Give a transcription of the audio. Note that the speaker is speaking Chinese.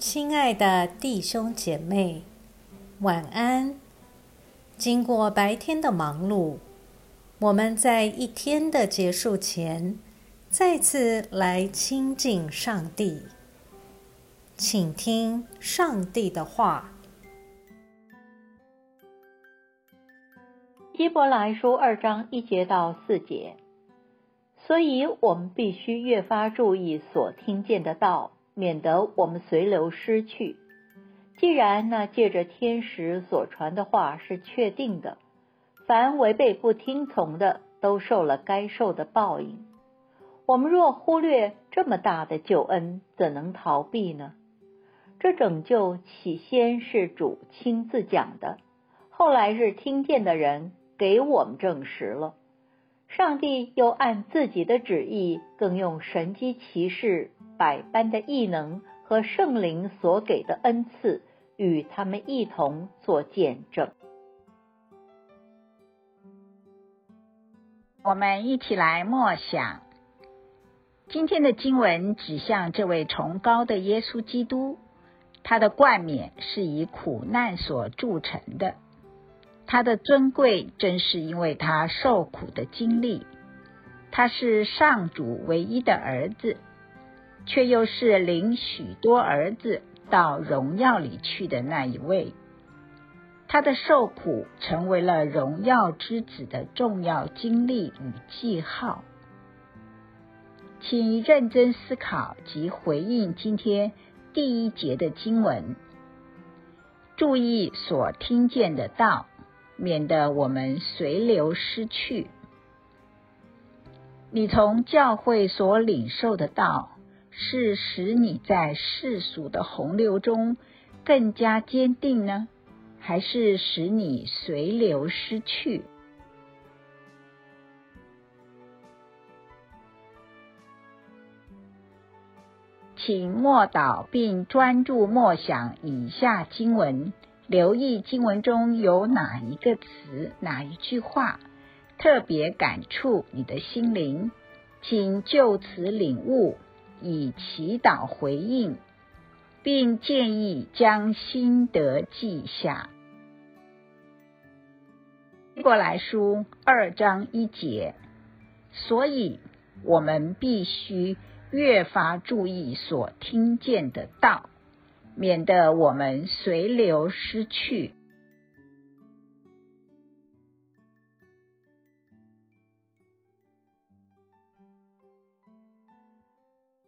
亲爱的弟兄姐妹，晚安。经过白天的忙碌，我们在一天的结束前，再次来亲近上帝，请听上帝的话。希伯来书二章一节到四节，所以我们必须越发注意所听见的道，免得我们随流失去。既然那借着天使所传的话是确定的，凡违背不听从的，都受了该受的报应。我们若忽略这么大的救恩，怎能逃避呢？这拯救起先是主亲自讲的，后来是听见的人。给我们证实了，上帝又按自己的旨意，更用神机骑士、百般的异能和圣灵所给的恩赐，与他们一同做见证。我们一起来默想今天的经文，指向这位崇高的耶稣基督，他的冠冕是以苦难所铸成的。他的尊贵，正是因为他受苦的经历。他是上主唯一的儿子，却又是领许多儿子到荣耀里去的那一位。他的受苦成为了荣耀之子的重要经历与记号。请认真思考及回应今天第一节的经文，注意所听见的道。免得我们随流失去。你从教会所领受的道，是使你在世俗的洪流中更加坚定呢，还是使你随流失去？请默祷并专注默想以下经文。留意经文中有哪一个词、哪一句话特别感触你的心灵，请就此领悟，以祈祷回应，并建议将心得记下。希伯来书二章一节，所以我们必须越发注意所听见的道。免得我们随流失去。